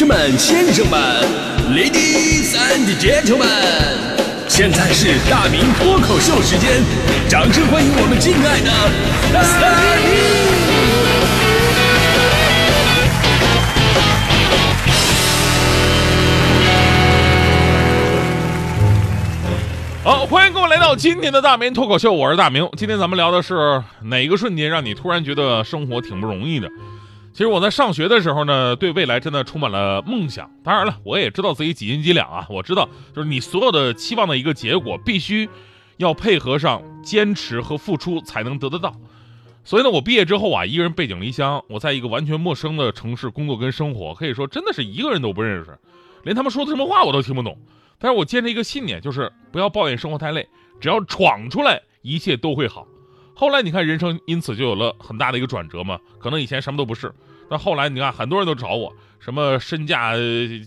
士们、先生们，Ladies and Gentlemen，现在是大明脱口秀时间，掌声欢迎我们敬爱的大明！好，欢迎各位来到今天的大明脱口秀，我是大明。今天咱们聊的是哪个瞬间让你突然觉得生活挺不容易的？其实我在上学的时候呢，对未来真的充满了梦想。当然了，我也知道自己几斤几两啊。我知道，就是你所有的期望的一个结果，必须要配合上坚持和付出才能得得到。所以呢，我毕业之后啊，一个人背井离乡，我在一个完全陌生的城市工作跟生活，可以说真的是一个人都不认识，连他们说的什么话我都听不懂。但是我坚持一个信念，就是不要抱怨生活太累，只要闯出来，一切都会好。后来你看，人生因此就有了很大的一个转折嘛。可能以前什么都不是，但后来你看，很多人都找我，什么身价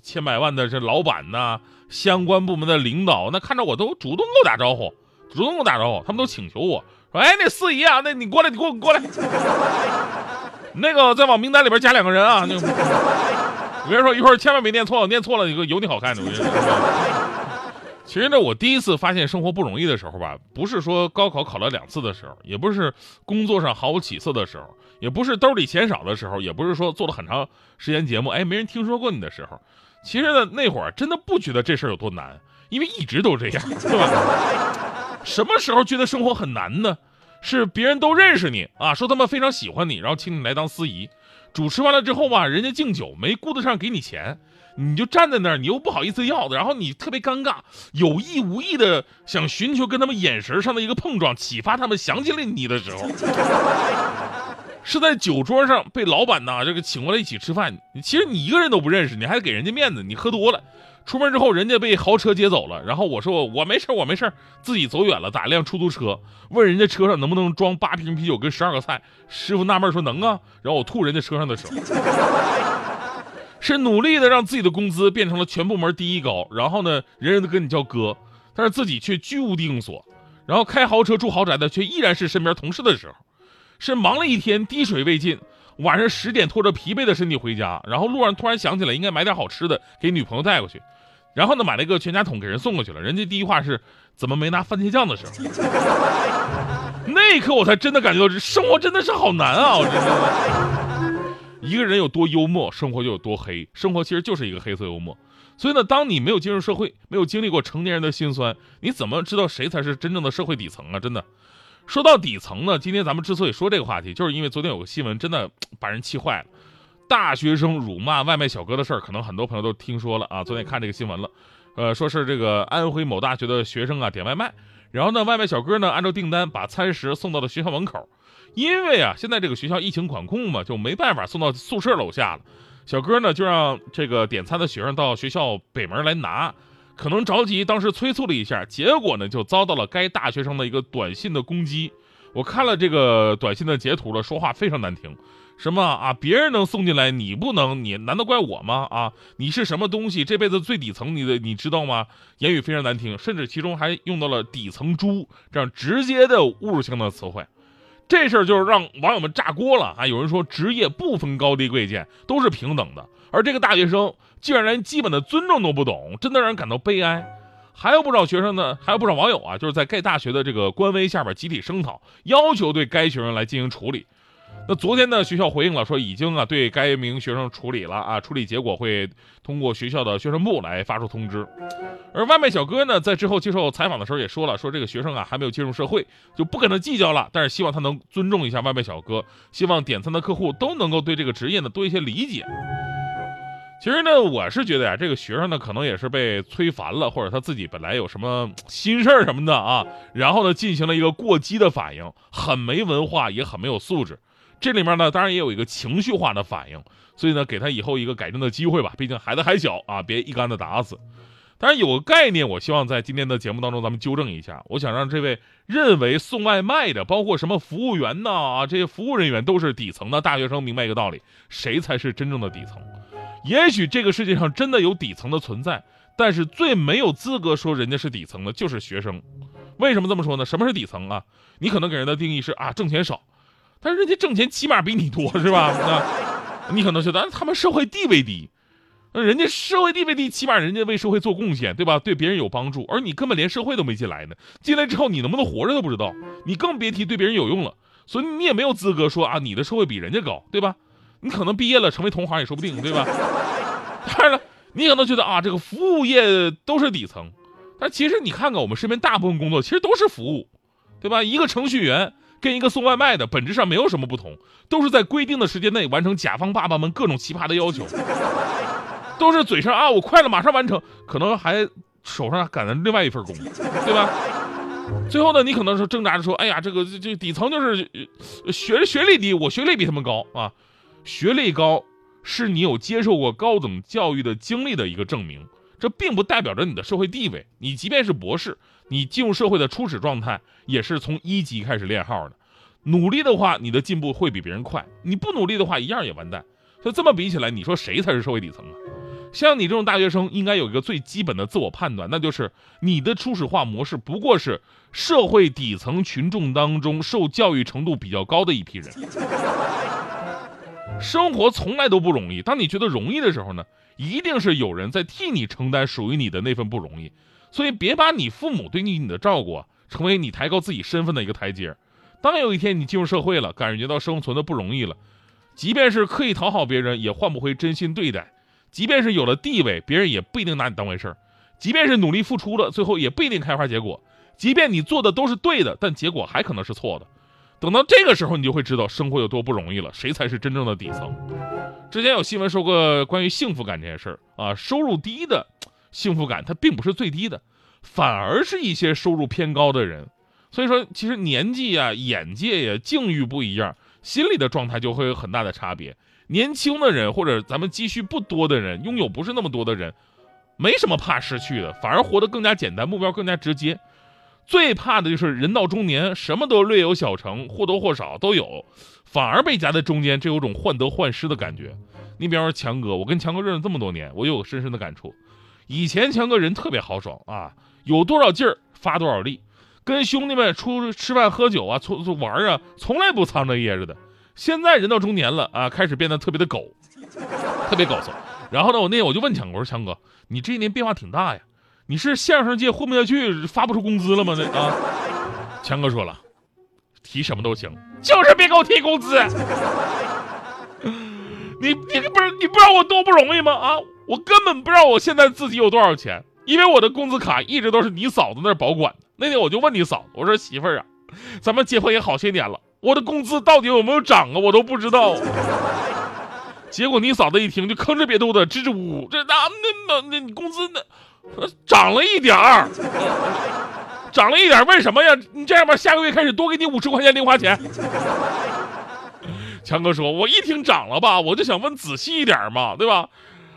千百万的这老板呐，相关部门的领导，那看着我都主动跟我打招呼，主动跟我打招呼，他们都请求我说：“哎，那四姨啊，那你过来，你过，你过来，那个再往名单里边加两个人啊。”那个，我跟你说，一会儿千万别念错，念错了，有个有你好看的。我跟你说。其实呢，我第一次发现生活不容易的时候吧，不是说高考考了两次的时候，也不是工作上毫无起色的时候，也不是兜里钱少的时候，也不是说做了很长时间节目，哎，没人听说过你的时候。其实呢，那会儿真的不觉得这事儿有多难，因为一直都这样，对吧？什么时候觉得生活很难呢？是别人都认识你啊，说他们非常喜欢你，然后请你来当司仪，主持完了之后吧，人家敬酒没顾得上给你钱。你就站在那儿，你又不好意思要的，然后你特别尴尬，有意无意的想寻求跟他们眼神上的一个碰撞，启发他们想起了你的时候，是在酒桌上被老板呢这个请过来一起吃饭，其实你一个人都不认识，你还给人家面子，你喝多了，出门之后人家被豪车接走了，然后我说我没事我没事自己走远了，打一辆出租车，问人家车上能不能装八瓶啤酒跟十二个菜，师傅纳闷说能啊，然后我吐人家车上的时候。是努力的让自己的工资变成了全部门第一高，然后呢，人人都跟你叫哥，但是自己却居无定所，然后开豪车住豪宅的却依然是身边同事的时候，是忙了一天滴水未进，晚上十点拖着疲惫的身体回家，然后路上突然想起来应该买点好吃的给女朋友带过去，然后呢买了一个全家桶给人送过去了，人家第一话是怎么没拿番茄酱的时候，那一刻我才真的感觉到这生活真的是好难啊，我真的。一个人有多幽默，生活就有多黑。生活其实就是一个黑色幽默。所以呢，当你没有进入社会，没有经历过成年人的辛酸，你怎么知道谁才是真正的社会底层啊？真的，说到底层呢，今天咱们之所以说这个话题，就是因为昨天有个新闻，真的 把人气坏了。大学生辱骂外卖小哥的事儿，可能很多朋友都听说了啊。昨天看这个新闻了，呃，说是这个安徽某大学的学生啊点外卖，然后呢，外卖小哥呢按照订单把餐食送到了学校门口。因为啊，现在这个学校疫情管控嘛，就没办法送到宿舍楼下了。小哥呢，就让这个点餐的学生到学校北门来拿。可能着急，当时催促了一下，结果呢，就遭到了该大学生的一个短信的攻击。我看了这个短信的截图了，说话非常难听，什么啊，别人能送进来，你不能，你难道怪我吗？啊，你是什么东西？这辈子最底层，你的你知道吗？言语非常难听，甚至其中还用到了“底层猪”这样直接的侮辱性的词汇。这事儿就是让网友们炸锅了啊！有人说职业不分高低贵贱，都是平等的，而这个大学生竟然连基本的尊重都不懂，真的让人感到悲哀。还有不少学生呢，还有不少网友啊，就是在该大学的这个官微下边集体声讨，要求对该学生来进行处理。那昨天呢，学校回应了，说已经啊对该名学生处理了啊，处理结果会通过学校的宣传部来发出通知。而外卖小哥呢，在之后接受采访的时候也说了，说这个学生啊还没有进入社会，就不跟他计较了，但是希望他能尊重一下外卖小哥，希望点餐的客户都能够对这个职业呢多一些理解。其实呢，我是觉得呀，这个学生呢可能也是被催烦了，或者他自己本来有什么心事儿什么的啊，然后呢进行了一个过激的反应，很没文化，也很没有素质。这里面呢，当然也有一个情绪化的反应，所以呢，给他以后一个改正的机会吧。毕竟孩子还小啊，别一竿子打死。当然有个概念，我希望在今天的节目当中咱们纠正一下。我想让这位认为送外卖的，包括什么服务员呐啊，这些服务人员都是底层的大学生，明白一个道理：谁才是真正的底层？也许这个世界上真的有底层的存在，但是最没有资格说人家是底层的就是学生。为什么这么说呢？什么是底层啊？你可能给人的定义是啊，挣钱少。但是人家挣钱起码比你多 是吧？那，你可能觉得他们社会地位低，那人家社会地位低，起码人家为社会做贡献，对吧？对别人有帮助，而你根本连社会都没进来呢。进来之后，你能不能活着都不知道，你更别提对别人有用了。所以你也没有资格说啊，你的社会比人家高，对吧？你可能毕业了成为同行也说不定，对吧？当然了，你可能觉得啊，这个服务业都是底层，但其实你看看我们身边大部分工作，其实都是服务，对吧？一个程序员跟一个送外卖的本质上没有什么不同，都是在规定的时间内完成甲方爸爸们各种奇葩的要求。都是嘴上啊，我快了，马上完成，可能还手上赶着另外一份工，对吧？最后呢，你可能是挣扎着说，哎呀，这个这这底层就是学学历低，我学历比他们高啊。学历高是你有接受过高等教育的经历的一个证明，这并不代表着你的社会地位。你即便是博士，你进入社会的初始状态也是从一级开始练号的。努力的话，你的进步会比别人快；你不努力的话，一样也完蛋。就这么比起来，你说谁才是社会底层啊？像你这种大学生，应该有一个最基本的自我判断，那就是你的初始化模式不过是社会底层群众当中受教育程度比较高的一批人。生活从来都不容易，当你觉得容易的时候呢，一定是有人在替你承担属于你的那份不容易。所以别把你父母对你你的照顾啊，成为你抬高自己身份的一个台阶。当有一天你进入社会了，感觉到生存的不容易了，即便是刻意讨好别人，也换不回真心对待。即便是有了地位，别人也不一定拿你当回事儿；即便是努力付出了，最后也不一定开花结果；即便你做的都是对的，但结果还可能是错的。等到这个时候，你就会知道生活有多不容易了，谁才是真正的底层。之前有新闻说过关于幸福感这件事儿啊，收入低的幸福感它并不是最低的，反而是一些收入偏高的人。所以说，其实年纪呀、眼界呀、境遇不一样，心理的状态就会有很大的差别。年轻的人或者咱们积蓄不多的人，拥有不是那么多的人，没什么怕失去的，反而活得更加简单，目标更加直接。最怕的就是人到中年，什么都略有小成，或多或少都有，反而被夹在中间，这有种患得患失的感觉。你比方说强哥，我跟强哥认识这么多年，我有深深的感触。以前强哥人特别豪爽啊，有多少劲儿发多少力，跟兄弟们出吃饭喝酒啊，出出玩啊，从来不藏着掖着的。现在人到中年了啊，开始变得特别的狗，特别搞笑。然后呢，我那天我就问强哥，我说强哥，你这一年变化挺大呀，你是相声界混不下去，发不出工资了吗？那啊，强哥说了，提什么都行，就是别给我提工资。你你不是你不知道我多不容易吗？啊，我根本不知道我现在自己有多少钱，因为我的工资卡一直都是你嫂子那儿保管的。那天我就问你嫂子，我说媳妇儿啊，咱们结婚也好些年了。我的工资到底有没有涨啊？我都不知道。结果你嫂子一听就吭哧瘪肚的支支吾吾，这那那那那你工资那涨了一点儿，涨了一点儿为什么呀？你这样吧，下个月开始多给你五十块钱零花钱。强哥说：“我一听涨了吧，我就想问仔细一点嘛，对吧？”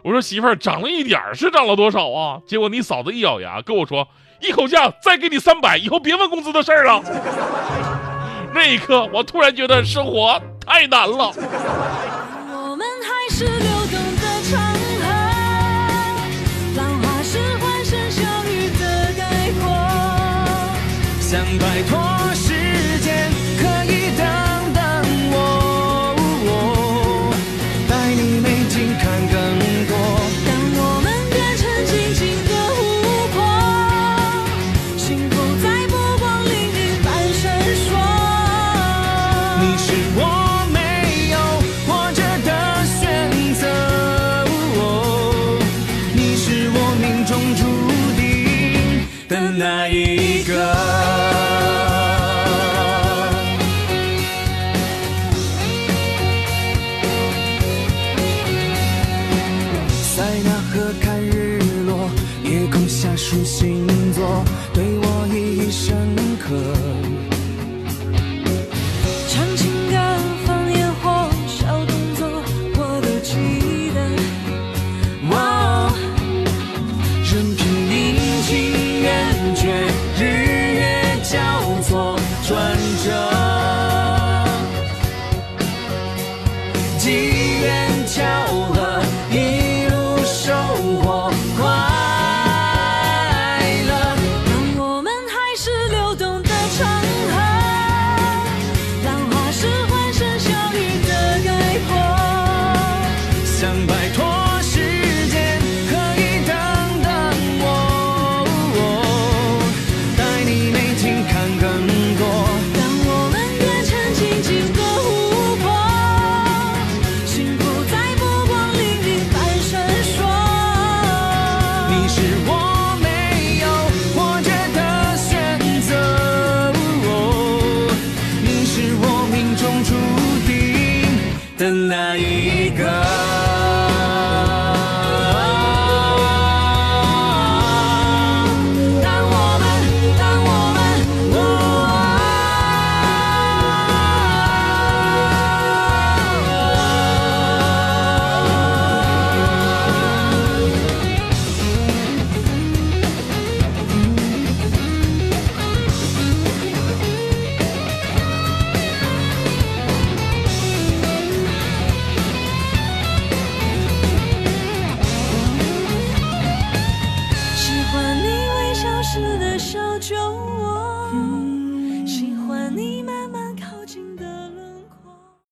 我说：“媳妇儿，涨了一点儿是涨了多少啊？”结果你嫂子一咬牙跟我说：“一口价再给你三百，以后别问工资的事儿了。”那一刻，我突然觉得生活太难了。我们还是流动的长河，浪花是欢声笑语的概括。想摆脱的那一